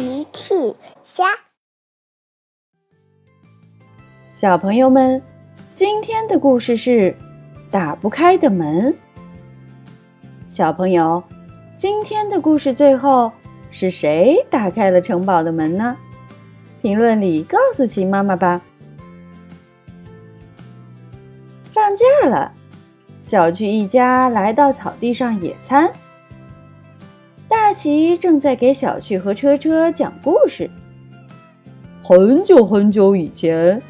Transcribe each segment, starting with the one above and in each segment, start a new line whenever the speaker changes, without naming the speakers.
奇趣虾，
小朋友们，今天的故事是打不开的门。小朋友，今天的故事最后是谁打开了城堡的门呢？评论里告诉奇妈妈吧。放假了，小趣一家来到草地上野餐。大奇正在给小趣和车车讲故事。
很久很久以前，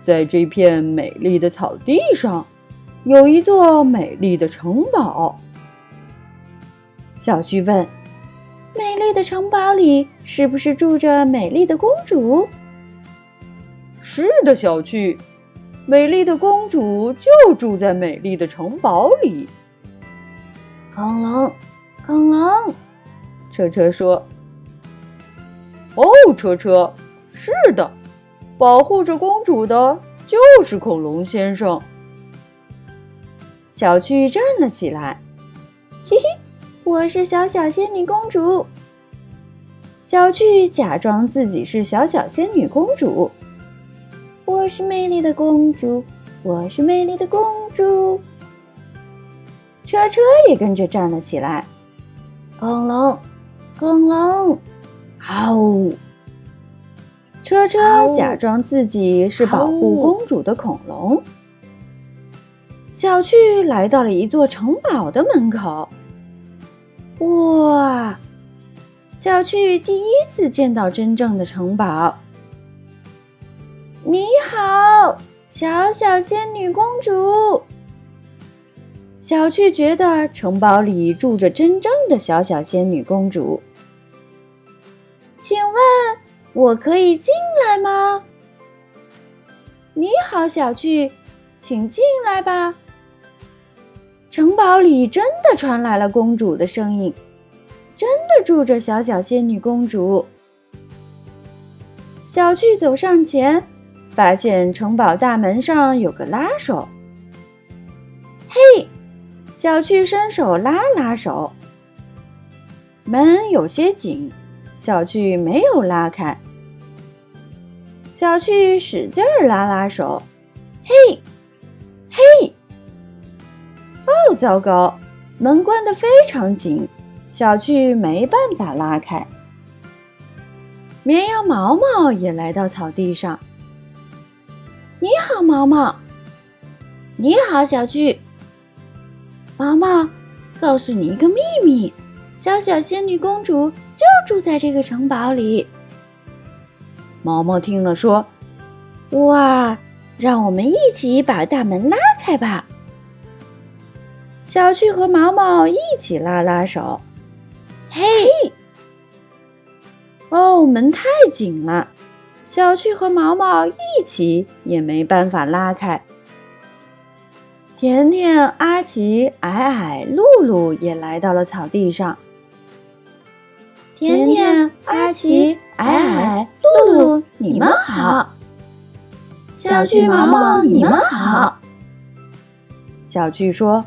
在这片美丽的草地上，有一座美丽的城堡。
小趣问：“美丽的城堡里是不是住着美丽的公主？”“
是的，小趣，美丽的公主就住在美丽的城堡里。”
恐龙，恐龙。车车说：“
哦，车车，是的，保护着公主的就是恐龙先生。”
小趣站了起来，嘿嘿，我是小小仙女公主。小趣假装自己是小小仙女公主，我是美丽的公主，我是美丽的公主。车车也跟着站了起来，恐龙。恐龙，嗷！车车假装自己是保护公主的恐龙。小趣来到了一座城堡的门口。哇！小趣第一次见到真正的城堡。你好，小小仙女公主。小趣觉得城堡里住着真正的小小仙女公主。我可以进来吗？你好，小趣，请进来吧。城堡里真的传来了公主的声音，真的住着小小仙女公主。小趣走上前，发现城堡大门上有个拉手。嘿，小趣伸手拉拉手，门有些紧。小趣没有拉开，小趣使劲儿拉拉手，嘿，嘿，哦，糟糕，门关得非常紧，小趣没办法拉开。绵羊毛毛也来到草地上，你好，毛毛，你好，小趣，毛毛，告诉你一个秘密。小小仙女公主就住在这个城堡里。毛毛听了说：“哇，让我们一起把大门拉开吧。”小趣和毛毛一起拉拉手。嘿，哦，门太紧了，小趣和毛毛一起也没办法拉开。甜甜、阿奇、矮矮、露露也来到了草地上。甜甜、阿奇、矮矮、露露，你们好。小趣、毛毛，你们好。小趣说：“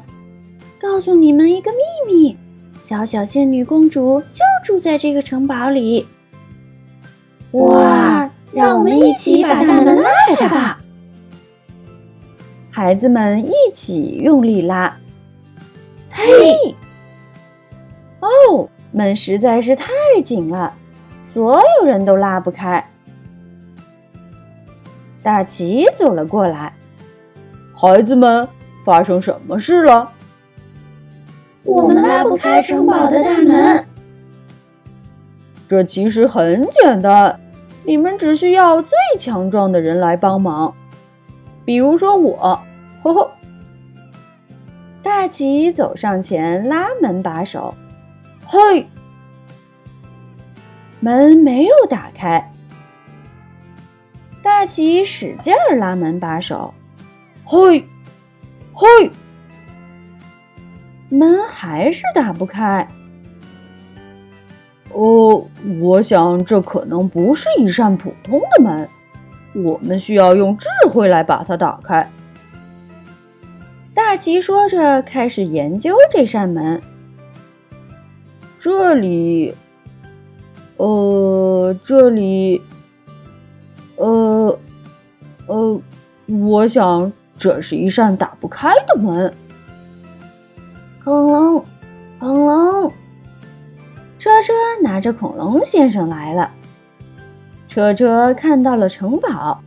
告诉你们一个秘密，小小仙女公主就住在这个城堡里。”哇！让我们一起把大门拉开吧。孩子们一起用力拉。嘿！哦。门实在是太紧了，所有人都拉不开。大奇走了过来，
孩子们，发生什么事了？
我们拉不开城堡的大门。
这其实很简单，你们只需要最强壮的人来帮忙，比如说我。呵呵。
大奇走上前拉门把手。
嘿，
门没有打开。大奇使劲儿拉门把手，
嘿，嘿，
门还是打不开。
哦，我想这可能不是一扇普通的门，我们需要用智慧来把它打开。
大奇说着，开始研究这扇门。
这里，呃，这里，呃，呃，我想这是一扇打不开的门。
恐龙，恐龙，车车拿着恐龙先生来了。车车看到了城堡，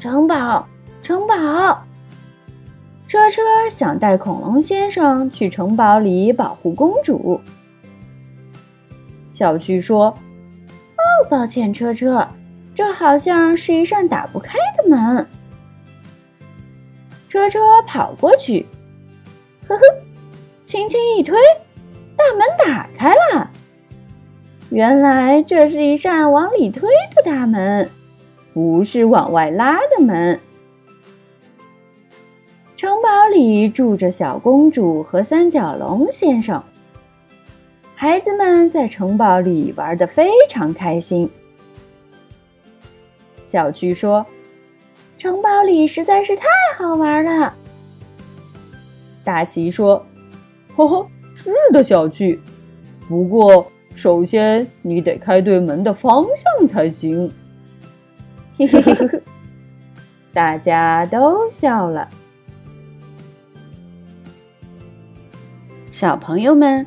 城堡，城堡。车车想带恐龙先生去城堡里保护公主。小巨说：“哦，抱歉，车车，这好像是一扇打不开的门。”车车跑过去，呵呵，轻轻一推，大门打开了。原来这是一扇往里推的大门，不是往外拉的门。城堡里住着小公主和三角龙先生。孩子们在城堡里玩的非常开心。小巨说：“城堡里实在是太好玩了。”
大奇说：“呵呵，是的，小巨。不过，首先你得开对门的方向才行。”
嘿嘿嘿嘿，大家都笑了。小朋友们。